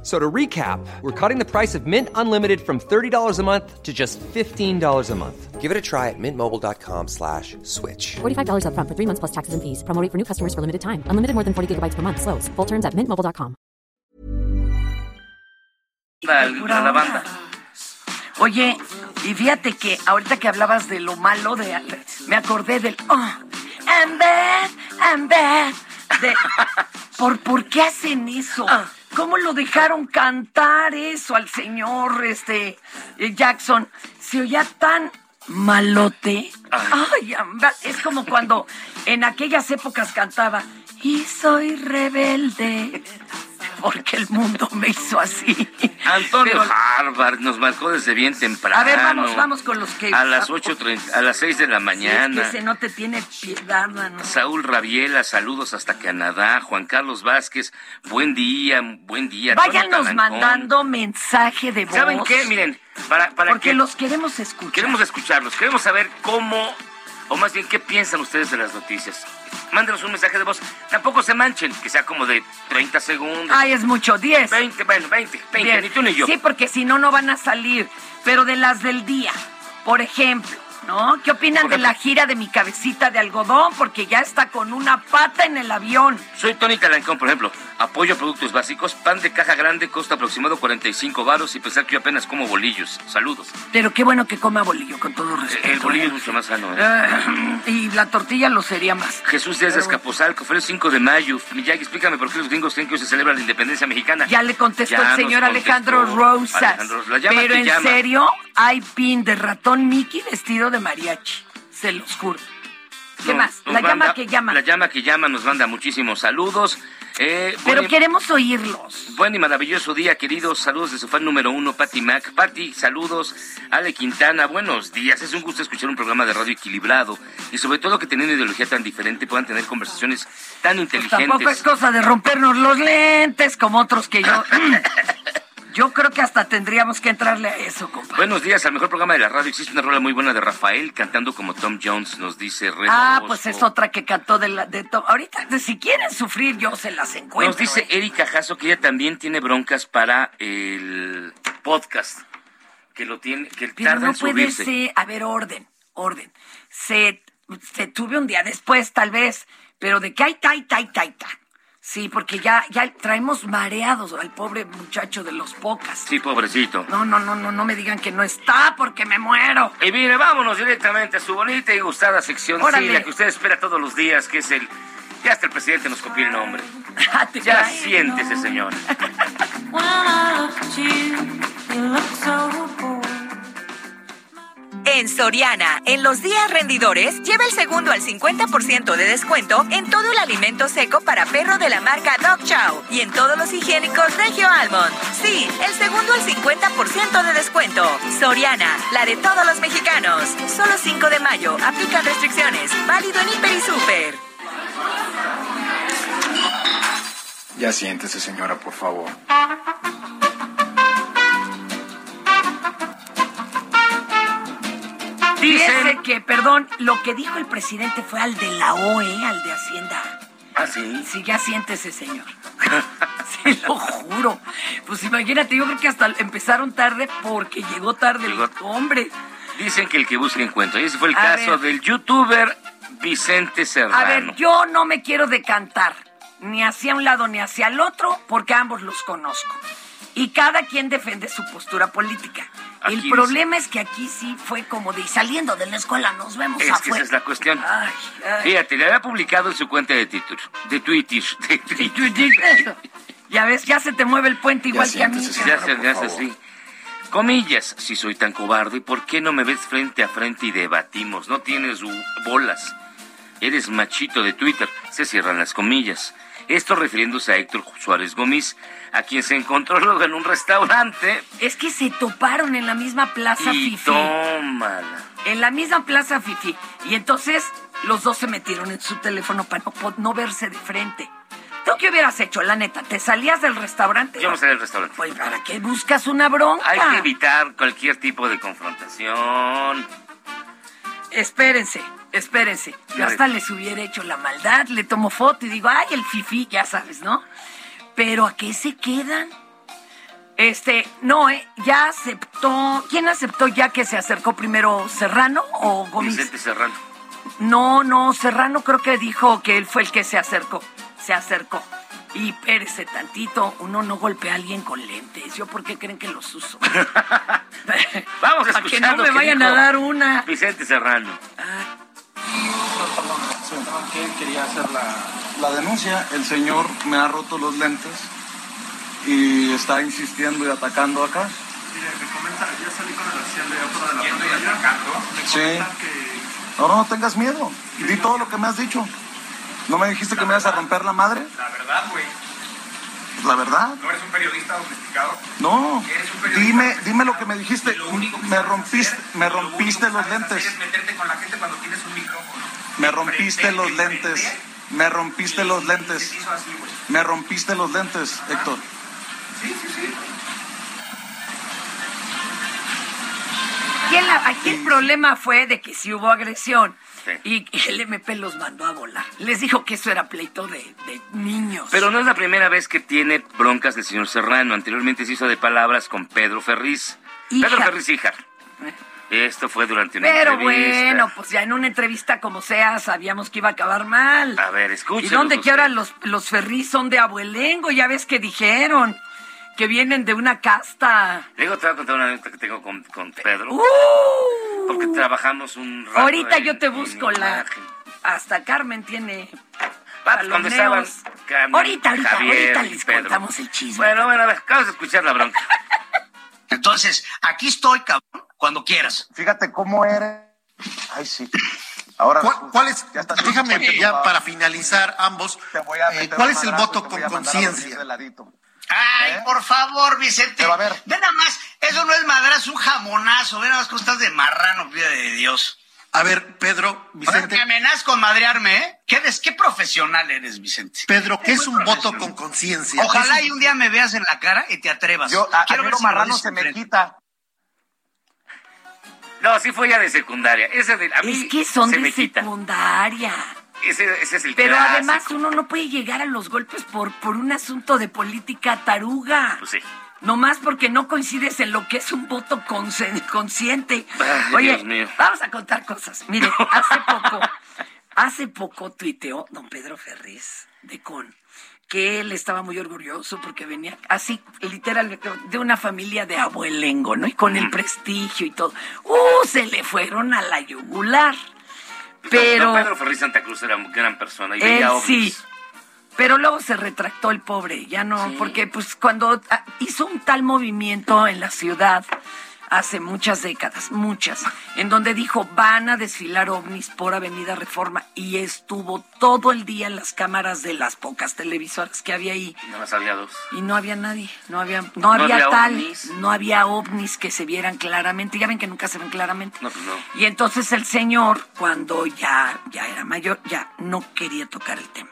F- So to recap, we're cutting the price of Mint Unlimited from $30 a month to just $15 a month. Give it a try at mintmobile.com slash switch. $45 upfront for three months plus taxes and fees. Promo rate for new customers for limited time. Unlimited more than 40 gigabytes per month. Slows. Full terms at mintmobile.com. a la banda. Oye, y fíjate que ahorita que hablabas de lo malo, de, me acordé del... Oh, I'm bad, I'm bad. De, ¿por, ¿Por qué hacen eso? Ah. ¿Cómo lo dejaron cantar eso al señor este eh, Jackson? Se oía tan malote. Ay, es como cuando en aquellas épocas cantaba y soy rebelde porque el mundo me hizo así. Antonio Pero- Harvard nos marcó desde bien temprano. A ver, vamos, vamos con los que... A las 8.30, a las 6 de la mañana. es que ese no te tiene piedad, mano. Saúl Rabiela, saludos hasta Canadá. Juan Carlos Vázquez, buen día, buen día. Váyanos mandando mensaje de voz. ¿Saben qué? Miren, para, para Porque que los queremos escuchar. queremos escucharlos, queremos saber cómo, o más bien, qué piensan ustedes de las noticias. Mándenos un mensaje de voz. Tampoco se manchen, que sea como de 30 segundos. Ay, es mucho, 10. 20, bueno, 20, 20, Bien. ni tú ni yo. Sí, porque si no, no van a salir. Pero de las del día, por ejemplo, ¿no? ¿Qué opinan de la gira de mi cabecita de algodón? Porque ya está con una pata en el avión. Soy Tony Talancón, por ejemplo. Apoyo a productos básicos. Pan de caja grande costa aproximado 45 varos y pensar que yo apenas como bolillos. Saludos. Pero qué bueno que coma bolillo, con todo respeto. El bolillo es mucho más sano. ¿eh? Eh, y la tortilla lo sería más. Jesús Díaz de Escapozalco, fue el 5 de mayo. Miyagi, explícame por qué los gringos creen que hoy se celebra la independencia mexicana. Ya le contestó Ya el señor contestó Alejandro Rosas. Alejandro, la llama Pero en llama. serio, hay pin de ratón Mickey vestido de mariachi. Se los juro. ¿Qué más? La llama que llama. La llama que llama nos manda muchísimos saludos. Eh, Pero buen queremos oírlos. Buen y maravilloso día, queridos. Saludos de su fan número uno, Patty Mac. Patty, saludos. Ale Quintana, buenos días. Es un gusto escuchar un programa de radio equilibrado y sobre todo que teniendo ideología tan diferente puedan tener conversaciones tan inteligentes. Tampoco es cosa de rompernos los lentes como otros que yo. Yo creo que hasta tendríamos que entrarle a eso, compa. Buenos días, al mejor programa de la radio. Existe una rola muy buena de Rafael cantando como Tom Jones, nos dice Red Ah, pues es otra que cantó de la de to- Ahorita, de- si quieren sufrir, yo se las encuentro. Nos dice ¿eh? Erika Jasso que ella también tiene broncas para el podcast. Que lo tiene, que Pero tarda no en puede subirse. ser. A ver, orden, orden. Se, se tuve un día después, tal vez, pero de que hay ta, ta, ta, ta. Sí, porque ya, ya traemos mareados al pobre muchacho de los pocas. Sí, pobrecito. No, no, no, no, no me digan que no está porque me muero. Y mire, vámonos directamente a su bonita y gustada sección, sí, la que usted espera todos los días, que es el... Ya hasta el presidente nos copió el nombre. Ah, Ya siéntese, señor. En Soriana, en los días rendidores, lleva el segundo al 50% de descuento en todo el alimento seco para perro de la marca Dog Chow y en todos los higiénicos Regio Almond. Sí, el segundo al 50% de descuento. Soriana, la de todos los mexicanos. Solo 5 de mayo, aplican restricciones. Válido en Hiper y Super. Ya siéntese, señora, por favor. Dice que, perdón, lo que dijo el presidente fue al de la OE, al de Hacienda. ¿Ah, sí? Sí, ya siéntese, señor. Se lo juro. Pues imagínate, yo creo que hasta empezaron tarde porque llegó tarde el hombre. Dicen que el que busca encuentra. Y ese fue el A caso ver. del youtuber Vicente Serrano. A ver, yo no me quiero decantar ni hacia un lado ni hacia el otro porque ambos los conozco. Y cada quien defiende su postura política. Aquí el dice- problema es que aquí sí fue como de saliendo de la escuela nos vemos Es que afuera. esa es la cuestión. Ay, ay. Fíjate, le había publicado en su cuenta de Twitter. De Twitter. De Twitter. Ya ves, ya se te mueve el puente igual que a mí. Ya se hace así. Comillas, si soy tan cobarde, ¿por qué no me ves frente a frente y debatimos? No tienes bolas. Eres machito de Twitter. Se cierran las comillas. Esto refiriéndose a Héctor Suárez Gómez, a quien se encontró luego en un restaurante. Es que se toparon en la misma plaza Y Fifi. tómala. En la misma plaza Fifi. Y entonces los dos se metieron en su teléfono para no, no verse de frente. ¿Tú qué hubieras hecho, la neta? ¿Te salías del restaurante? Yo me salí del restaurante. Pues, ¿para qué buscas una bronca? Hay que evitar cualquier tipo de confrontación. Espérense, espérense. Yo hasta les hubiera hecho la maldad, le tomo foto y digo, ay, el fifi, ya sabes, ¿no? Pero ¿a qué se quedan? Este, no, ¿eh? Ya aceptó. ¿Quién aceptó ya que se acercó primero, Serrano o Gómez? Vicente Serrano. No, no, Serrano creo que dijo que él fue el que se acercó. Se acercó. Y pérese tantito, uno no golpea a alguien con lentes. ¿Yo por qué creen que los uso? Vamos a Para que escuchar no me que vayan a dar una. Vicente Serrano. Que quería hacer la, la denuncia. El señor me ha roto los lentes y está insistiendo y atacando acá. Mire, me comenta, ya salí con el de la patrulla. Me Sí. que No, no, no tengas miedo. Di todo lo que me has dicho. ¿No me dijiste que me ibas a romper la madre? la verdad, güey, la verdad. no eres un periodista domesticado. No. Eres un periodista. Dime, dime lo que me dijiste. Me rompiste, me rompiste los lentes. Es meterte con la gente cuando tienes un micrófono. Me rompiste los lentes. Me rompiste los lentes. Así. Me rompiste los lentes, Héctor. Sí, sí, sí. Aquí, el, aquí el problema fue de que sí hubo agresión y, y el MP los mandó a volar. Les dijo que eso era pleito de, de niños. Pero no es la primera vez que tiene broncas del señor Serrano. Anteriormente se hizo de palabras con Pedro Ferriz. Hija. Pedro Ferriz, hija. Esto fue durante una Pero entrevista. bueno, pues ya en una entrevista como sea sabíamos que iba a acabar mal. A ver, ¿Y escúchenos dónde que ahora los, los Ferriz son de abuelengo? Ya ves que dijeron que vienen de una casta. Luego te voy a contar una anécdota que tengo con, con Pedro. ¡Uh! Porque trabajamos un rato Ahorita en- yo te busco la... Hasta Carmen tiene... Ah, cuando estaban jaloneos. Carmen, ahorita, ahorita, Javier ahorita les Pedro. contamos el chisme. Bueno, bueno, a ver, vamos a escuchar la bronca. Entonces, aquí estoy, cabrón, cuando quieras. Fíjate cómo eres. Ay, sí. Ahora ¿Cuál, es, déjame ya para finalizar ambos, eh, ¿cuál es el voto con conciencia? Ay, ¿Eh? por favor, Vicente. a ver. Ve nada más, eso no es madrazo, un jamonazo. Ve nada más cómo estás de marrano, vida de Dios. A ver, Pedro, Vicente. Me amenazas con madrearme, ¿eh? ¿Qué, qué profesional eres, Vicente? Pedro, ¿qué es un voto con conciencia? Ojalá y un día me veas en la cara y te atrevas. Yo, Quiero ver si marrano se me quita. No, sí fue ya de secundaria. Ese de, a mí es que son de secundaria. Ese, ese, es el Pero además uno no puede llegar a los golpes por, por un asunto de política taruga. Pues sí. Nomás porque no coincides en lo que es un voto consciente. Oye, vamos a contar cosas. Mire, hace poco, hace poco tuiteó don Pedro Ferriz de Con que él estaba muy orgulloso porque venía así, literal, de una familia de abuelengo, ¿no? Y con el prestigio y todo. ¡Uh! Se le fueron a la yugular. Pero. Pedro Ferriz Santa Cruz era una gran persona y veía Sí. Pero luego se retractó el pobre, ya no, porque pues cuando ah, hizo un tal movimiento en la ciudad, hace muchas décadas, muchas, en donde dijo van a desfilar ovnis por Avenida Reforma y estuvo todo el día en las cámaras de las pocas televisoras que había ahí. No más había dos. Y no había nadie, no había, no, había, tal, no había ovnis que se vieran claramente. Ya ven que nunca se ven claramente. No, pues no. Y entonces el señor, cuando ya, ya era mayor, ya no quería tocar el tema.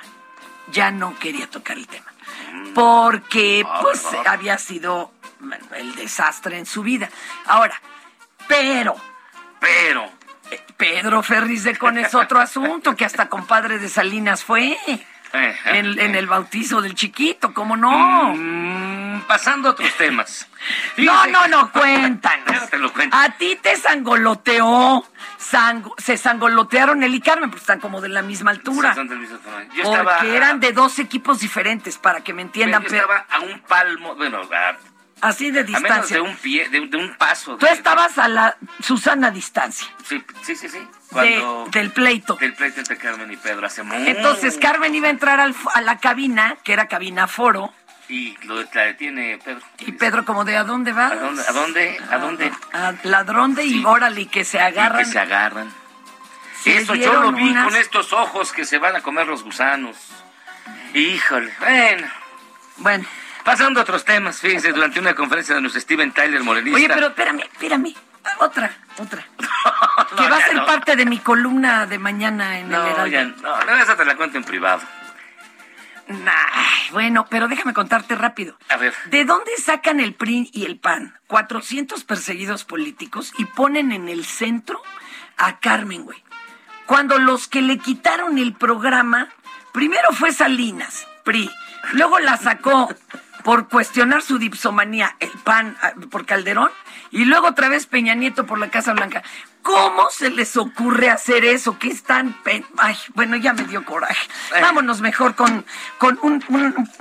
Ya no quería tocar el tema. Mm. Porque ah, pues había sido el desastre en su vida. Ahora, pero, pero, eh, Pedro Ferris de Con es otro asunto, que hasta compadre de Salinas fue. En, el bautizo del chiquito, ¿cómo no? Mm, pasando a otros temas. no, no, no, cuéntanos. A ti te sangoloteó, se sangolotearon él y Carmen, porque están como de la misma altura. Sí, del mismo porque eran de dos equipos diferentes, para que me entiendan. Yo estaba a un palmo, bueno, a Así de distancia. A menos de un pie, de, un paso. Tú estabas a la Susana distancia. Sí, sí, sí, sí. del pleito. Del pleito entre Carmen y Pedro hace Entonces Carmen iba a entrar a la cabina, que era cabina foro. Y lo la detiene Pedro. Y Pedro como de ¿a dónde va? ¿A dónde? ¿A dónde? ¿A dónde? A ladrón de y órale, que se agarran. que se agarran. Eso yo lo vi con estos ojos que se van a comer los gusanos. Híjole, bueno. Bueno. Pasando a otros temas, fíjense, durante una conferencia de nuestro Steven Tyler, morenista. Oye, pero espérame, espérame. Otra, otra. que va a ser parte de mi columna de mañana en el Heraldo. Ya, no, no, esa te la cuento en privado. Nah, bueno, pero déjame contarte rápido. A ver. ¿De dónde sacan el PRI y el PAN? 400 perseguidos políticos y ponen en el centro a Carmen, güey. Cuando los que le quitaron el programa, primero fue Salinas, PRI, luego la sacó por cuestionar su dipsomanía, el PAN ah, por Calderón, y luego otra vez Peña Nieto por la Casa Blanca. ¿Cómo se les ocurre hacer eso? ¿Qué es tan... Ay, bueno, ya me dio coraje. Eh. Vámonos mejor con, con un,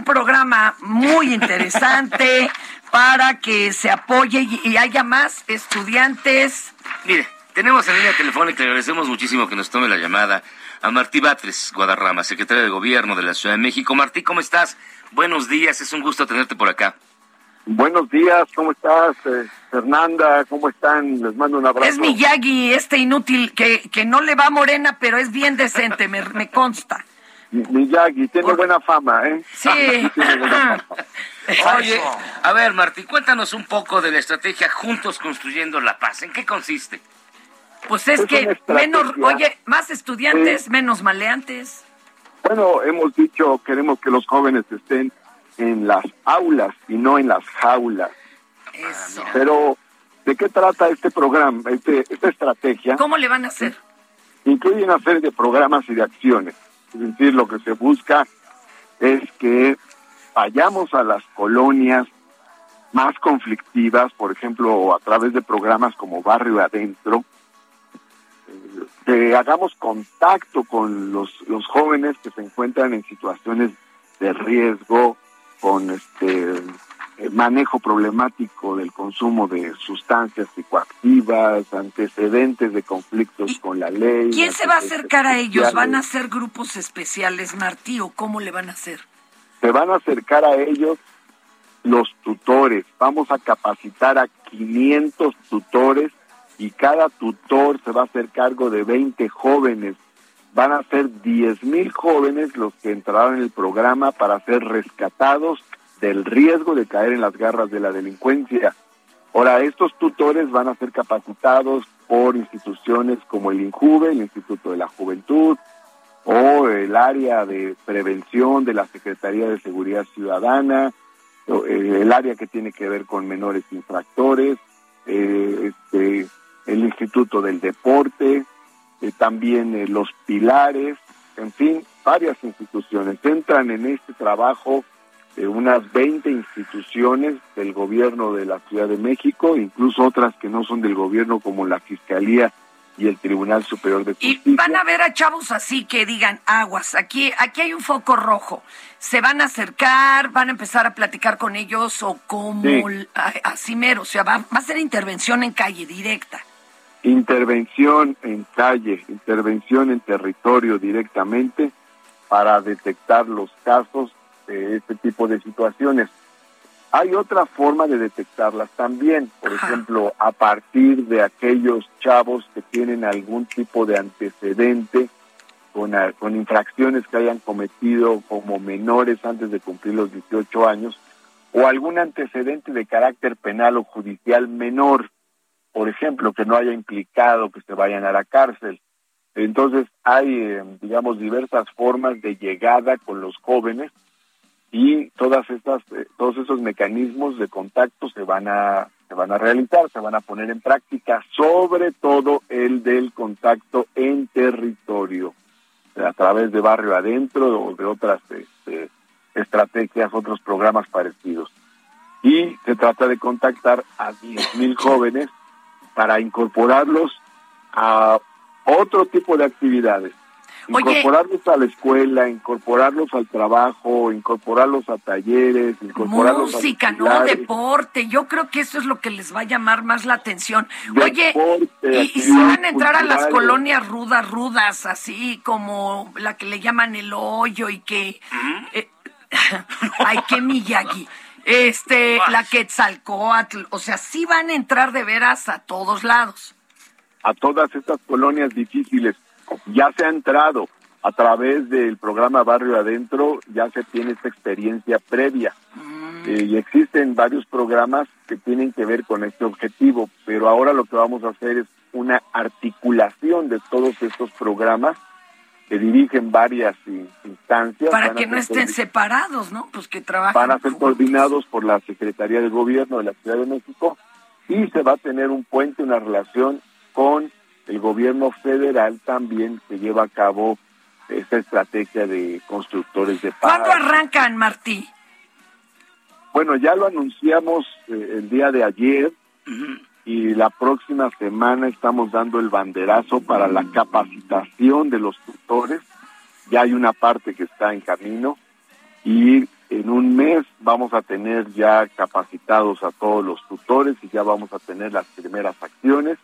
programa muy interesante para que se apoye y, y haya más estudiantes. Mire, tenemos en línea telefónica, le agradecemos muchísimo que nos tome la llamada a Martí Batres Guadarrama, secretario de Gobierno de la Ciudad de México. Martí, ¿cómo estás? Buenos días, es un gusto tenerte por acá. Buenos días, ¿cómo estás? Eh, Fernanda, ¿cómo están? Les mando un abrazo. Es Miyagi, este inútil, que, que no le va a morena, pero es bien decente, me, me consta. Miyagi, tiene buena fama, ¿eh? Sí. Oye, a ver, Martí, cuéntanos un poco de la estrategia Juntos Construyendo la Paz. ¿En qué consiste? Pues es, que menos, oye, más estudiantes, menos maleantes. Bueno, hemos dicho, queremos que los jóvenes estén en las aulas y no en las jaulas. Eso. Pero, ¿de qué trata este programa, este, esta estrategia? ¿Cómo le van a hacer? Incluye una serie de programas y de acciones. Es decir, lo que se busca es que vayamos a las colonias más conflictivas, por ejemplo, a través de programas como Barrio Adentro, que hagamos contacto con los, los jóvenes que se encuentran en situaciones de riesgo, con este manejo problemático del consumo de sustancias psicoactivas, antecedentes de conflictos con la ley. ¿Quién se va a acercar a ellos? ¿Van a ser grupos especiales, Martí, o cómo le van a hacer? Se van a acercar a ellos los tutores. Vamos a capacitar a 500 tutores y cada tutor se va a hacer cargo de 20 jóvenes. Van a ser 10 mil jóvenes los que entrarán en el programa para ser rescatados del riesgo de caer en las garras de la delincuencia. Ahora, estos tutores van a ser capacitados por instituciones como el INJUVE, el Instituto de la Juventud, o el área de prevención de la Secretaría de Seguridad Ciudadana, eh, el área que tiene que ver con menores infractores, eh, este, el Instituto del Deporte, eh, también los pilares, en fin, varias instituciones entran en este trabajo de unas 20 instituciones del gobierno de la Ciudad de México, incluso otras que no son del gobierno como la Fiscalía y el Tribunal Superior de Justicia. Y van a ver a chavos así que digan aguas, aquí, aquí hay un foco rojo. ¿Se van a acercar, van a empezar a platicar con ellos o como así mero? O sea, va, va a ser intervención en calle directa. Intervención en calle, intervención en territorio directamente para detectar los casos de este tipo de situaciones. Hay otra forma de detectarlas también, por ejemplo, a partir de aquellos chavos que tienen algún tipo de antecedente con, con infracciones que hayan cometido como menores antes de cumplir los 18 años o algún antecedente de carácter penal o judicial menor, por ejemplo, que no haya implicado que se vayan a la cárcel. Entonces hay, eh, digamos, diversas formas de llegada con los jóvenes y todas estas eh, todos esos mecanismos de contacto se van a se van a realizar, se van a poner en práctica, sobre todo el del contacto en territorio, a través de barrio adentro o de otras este, estrategias, otros programas parecidos. Y se trata de contactar a 10.000 jóvenes para incorporarlos a otro tipo de actividades Incorporarlos a la escuela, incorporarlos al trabajo, incorporarlos a talleres, incorporarlos Música, no deporte. Yo creo que eso es lo que les va a llamar más la atención. Oye, y, si van a entrar a las colonias rudas, rudas, así como la que le llaman el hoyo y que... Eh, ay, qué Miyagi. Este, la Quetzalcoatl. O sea, sí van a entrar de veras a todos lados. A todas estas colonias difíciles ya se ha entrado a través del programa Barrio Adentro, ya se tiene esta experiencia previa. Mm. Eh, y existen varios programas que tienen que ver con este objetivo, pero ahora lo que vamos a hacer es una articulación de todos estos programas que dirigen varias instancias. Para que no estén separados, ¿no? Pues que trabajen. Van a ser coordinados por la Secretaría de Gobierno de la Ciudad de México y se va a tener un puente, una relación con el gobierno federal también se lleva a cabo esta estrategia de constructores de paz. ¿Cuándo arrancan, Martí? Bueno, ya lo anunciamos eh, el día de ayer y la próxima semana estamos dando el banderazo para la capacitación de los tutores. Ya hay una parte que está en camino y en un mes vamos a tener ya capacitados a todos los tutores y ya vamos a tener las primeras acciones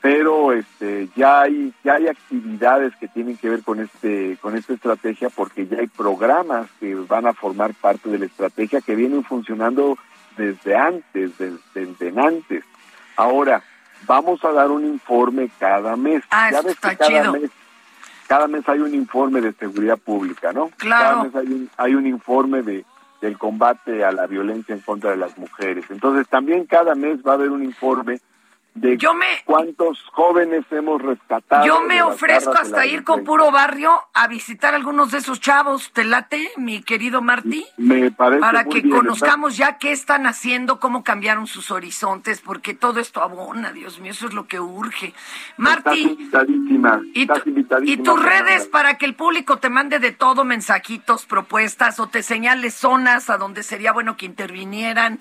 pero este ya hay ya hay actividades que tienen que ver con este con esta estrategia porque ya hay programas que van a formar parte de la estrategia que vienen funcionando desde antes desde, antes ahora vamos a dar un informe cada mes. Ah, ya ves que cada mes cada mes hay un informe de seguridad pública no claro. Cada mes hay un, hay un informe de del combate a la violencia en contra de las mujeres. Entonces también cada mes va a haber un informe de yo me, cuántos jóvenes hemos rescatado. Yo me ofrezco hasta ir con puro barrio a visitar algunos de esos chavos. ¿Te late, mi querido Martí? Me parece Para muy que bien, conozcamos ya qué están haciendo, cómo cambiaron sus horizontes, porque todo esto abona, Dios mío, eso es lo que urge. Martí, invitadísima, ¿y, estás tu- invitadísima y tus redes para que el público te mande de todo, mensajitos, propuestas, o te señales zonas a donde sería bueno que intervinieran.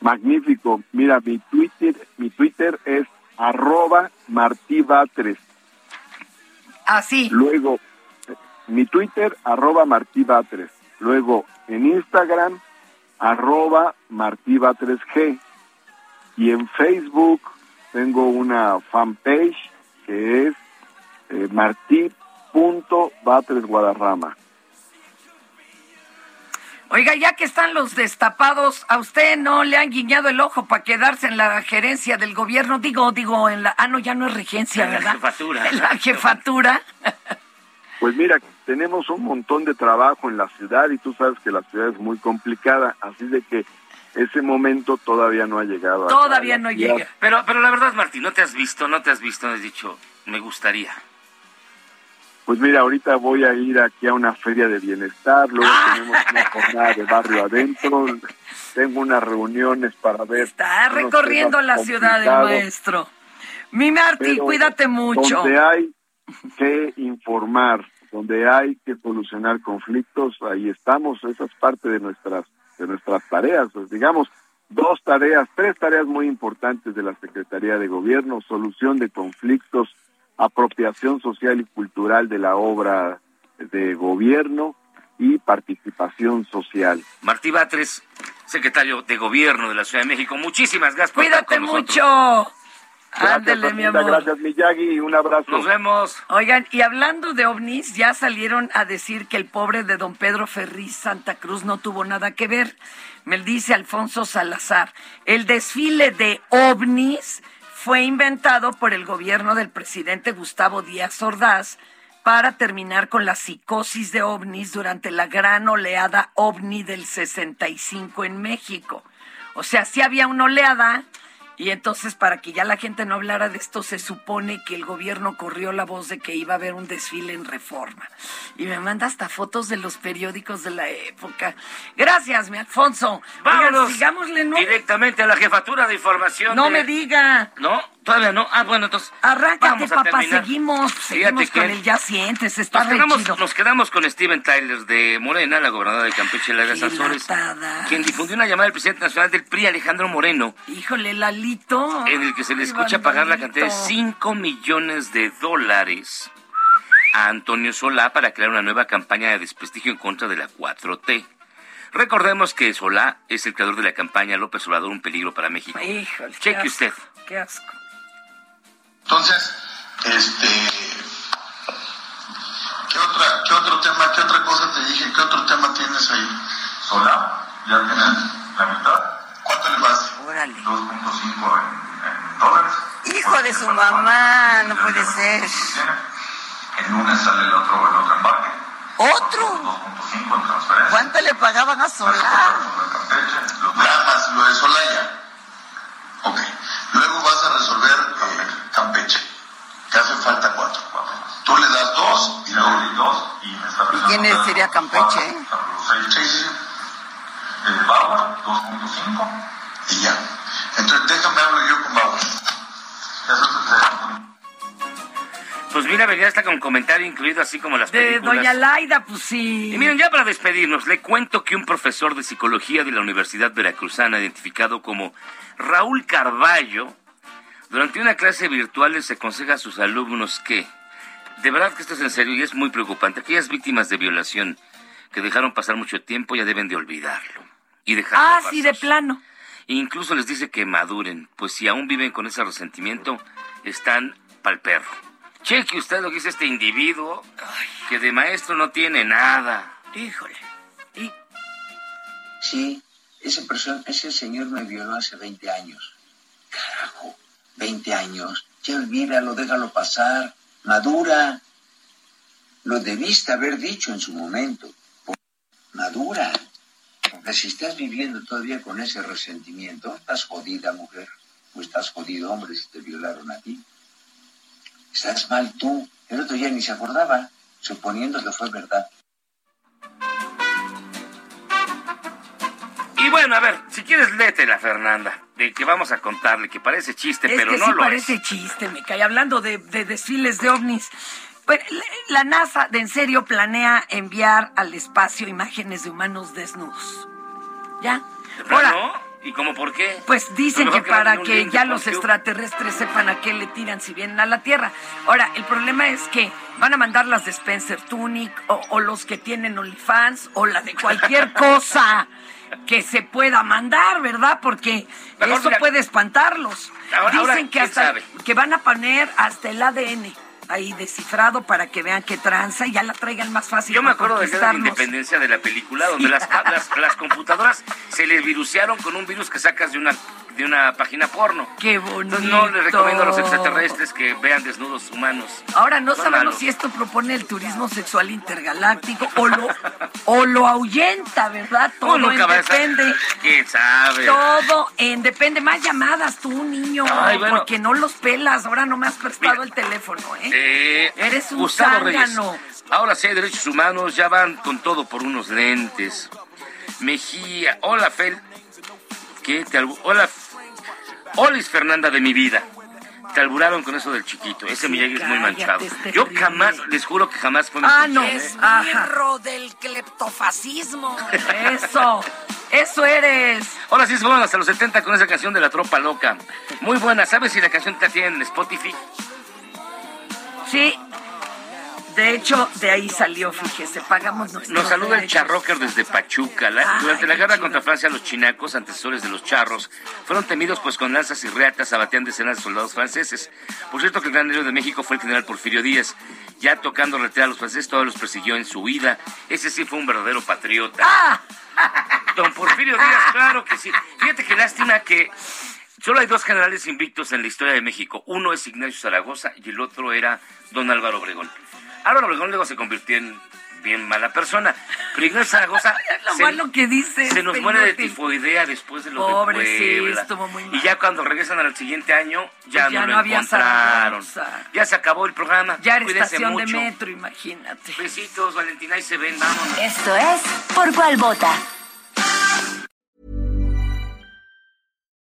Magnífico. Mira, mi Twitter, mi Twitter es arroba martibatres. Así. Luego, mi Twitter, arroba martibatres. Luego, en Instagram, arroba martibatres.g. Y en Facebook tengo una fanpage que es eh, martí.batres Guadarrama. Oiga, ya que están los destapados, ¿a usted no le han guiñado el ojo para quedarse en la gerencia del gobierno? Digo, digo, en la... Ah, no, ya no es regencia, En la ¿verdad? jefatura. En la jefatura. Pues mira, tenemos un montón de trabajo en la ciudad y tú sabes que la ciudad es muy complicada, así de que ese momento todavía no ha llegado. Todavía no llega. Pero, pero la verdad, Martín, no te has visto, no te has visto, no has dicho, me gustaría. Pues mira, ahorita voy a ir aquí a una feria de bienestar, luego Ah. tenemos una jornada de barrio adentro, tengo unas reuniones para ver. Está recorriendo la ciudad el maestro. Mi pero cuídate mucho. Donde hay que informar, donde hay que solucionar conflictos, ahí estamos, esa es parte de nuestras de nuestras tareas, pues, digamos, dos tareas, tres tareas muy importantes de la Secretaría de Gobierno, solución de conflictos, apropiación social y cultural de la obra de gobierno y participación social. Martí Batres, secretario de Gobierno de la Ciudad de México, muchísimas gracias por Cuídate estar con mucho. Gracias, Ándele, mi amor. Gracias, Miyagi, un abrazo. Nos vemos. Oigan, y hablando de ovnis, ya salieron a decir que el pobre de don Pedro Ferriz Santa Cruz no tuvo nada que ver. Me dice Alfonso Salazar. El desfile de ovnis fue inventado por el gobierno del presidente Gustavo Díaz Ordaz para terminar con la psicosis de ovnis durante la gran oleada ovni del 65 en México. O sea, sí había una oleada, y entonces, para que ya la gente no hablara de esto, se supone que el gobierno corrió la voz de que iba a haber un desfile en reforma. Y me manda hasta fotos de los periódicos de la época. Gracias, mi Alfonso. Oigan, Vámonos sigámosle, ¿no? directamente a la jefatura de información. No de- me diga. No, todavía no. Ah, bueno, entonces. Arráncate, vamos a papá, terminar. seguimos. Fíjate Seguimos que con el ya sientes, está Nos re quedamos, chido. nos quedamos con Steven Tyler de Morena, la gobernadora de Campeche, Qué Sansores, latadas. quien difundió una llamada del presidente nacional del PRI, Alejandro Moreno, Híjole, Lalito. en el que se le Ay, escucha pagar la cantidad de Lalito. 5 millones de dólares a Antonio Solá para crear una nueva campaña de desprestigio en contra de la 4T. Recordemos que Solá es el creador de la campaña López Obrador, un peligro para México. Híjole, qué Cheque asco, usted. Qué asco. Entonces, este, ¿qué, otra, ¿qué otro tema, qué otra cosa te dije? ¿Qué otro tema tienes ahí? Sola, ya tienes la mitad. ¿Cuánto le vas? Órale. 2.5 en, en dólares. Hijo de su mamá, no puede ser. El lunes sale el otro, el otro embarque. ¿Otro? 2.5 en transferencia. ¿Cuánto le pagaban a Solar? Nada más lo de Solaya. Ok. Luego vas a resolver eh, Campeche. Te hace falta cuatro. Tú le das dos y luego dos y me está ¿Y quién sería Campeche? Sí. El Bauer, 2.5 y ya. Entonces déjame hablar yo con Bauer. Eso es Pues mira, venía hasta con comentario incluido, así como las De películas. Doña Laida, pues sí. Y miren, ya para despedirnos, le cuento que un profesor de psicología de la Universidad Veracruzana, identificado como Raúl Carballo, durante una clase virtual les aconseja a sus alumnos que, de verdad que esto es en serio y es muy preocupante, aquellas víctimas de violación que dejaron pasar mucho tiempo ya deben de olvidarlo y dejarlo Ah, pasar. sí, de plano. E incluso les dice que maduren, pues si aún viven con ese resentimiento, están pa'l perro. Cheque usted lo que dice este individuo, que de maestro no tiene nada. Híjole. Sí, ese, persona, ese señor me violó hace 20 años. Carajo, 20 años. Ya olvídalo, déjalo pasar. Madura. Lo debiste haber dicho en su momento. Madura. Porque si estás viviendo todavía con ese resentimiento, estás jodida, mujer. O estás jodido, hombre, si te violaron a ti. Estás mal tú. El otro día ni se acordaba, suponiendo que fue verdad. Bueno, a ver, si quieres léetela, Fernanda, de que vamos a contarle, que parece chiste, Es pero que no sí lo parece es. chiste, me cae. Hablando de, de desfiles de ovnis. Pues, la- NASA, de en serio, planea enviar al espacio imágenes de humanos desnudos. ¿Ya? ¿De Ahora? ¿Y cómo por qué? Pues dicen que para que link ya los extraterrestres sepan a qué le tiran si vienen a la Tierra. Ahora, el problema es que van a mandar las de Spencer Tunic o, o los que tienen OnlyFans o la de cualquier cosa que se pueda mandar, ¿verdad? Porque Mejor eso mira. puede espantarlos. Ahora- Dicen ahora, que ¿quién hasta sabe? que van a poner hasta el ADN ahí descifrado para que vean qué tranza y ya la traigan más fácil. Yo me acuerdo de la independencia de la película, donde las, las, las computadoras se les virusearon con un virus que sacas de una, de una página porno. Qué bonito. Entonces no les recomiendo a los extraterrestres que vean desnudos humanos. Ahora no sabemos si esto propone el turismo sexual intergaláctico o lo, o lo ahuyenta, ¿verdad? Todo en depende. ¿Quién sabe? Todo en depende. Más llamadas tú, niño, Ay, bueno. porque no los pelas. Ahora no me has prestado el teléfono, ¿eh? Eh, Eres un zángano. Ahora sí hay derechos humanos, ya van con todo por unos lentes. Mejía, hola Fel. ¿Qué? Te hola. Olis Fernanda de mi vida. Te alburaron con eso del chiquito. Ese Miyagi es muy manchado. es Yo jamás, les juro que jamás fue mi Ah, no. Ajá. Perro del cleptofascismo. Eso. Eso eres. Ahora sí fueron hasta los 70 con esa canción de la tropa loca. Muy buena. ¿Sabes si la canción te tiene en Spotify? Sí. De hecho, de ahí salió, fíjese, pagamos nuestros Nos saluda el. Charrocker desde Pachuca. La- Ay, durante la guerra chido. contra Francia, los chinacos, antecesores de los charros, fueron temidos pues con lanzas y reatas abatían decenas de soldados franceses. Por cierto que el gran héroe de México fue el general Porfirio Díaz. Ya tocando retirar a los franceses, todos los persiguió en su huida. Ese sí fue un verdadero patriota. ¡Ah! Don Porfirio Díaz, claro que sí. Fíjate qué lástima que solo hay dos generales invictos en la historia de México. Uno es Ignacio Zaragoza y el otro era don Álvaro Obregón. Álvaro Obregón luego se convirtió en bien mala persona. Pero Ignacio Zaragoza Lo se, malo que dice. se nos este muere de tifoidea después de lo Pobre, de sí, Puebla. estuvo muy mal. Y ya cuando regresan al siguiente año, ya, Pues ya no, no lo había encontraron. Zaragoza. Ya se acabó el programa. Ya era Cuídense estación de mucho. metro, imagínate. Besitos, Valentina, y se ven, vámonos. Esto es Por Cuál Vota.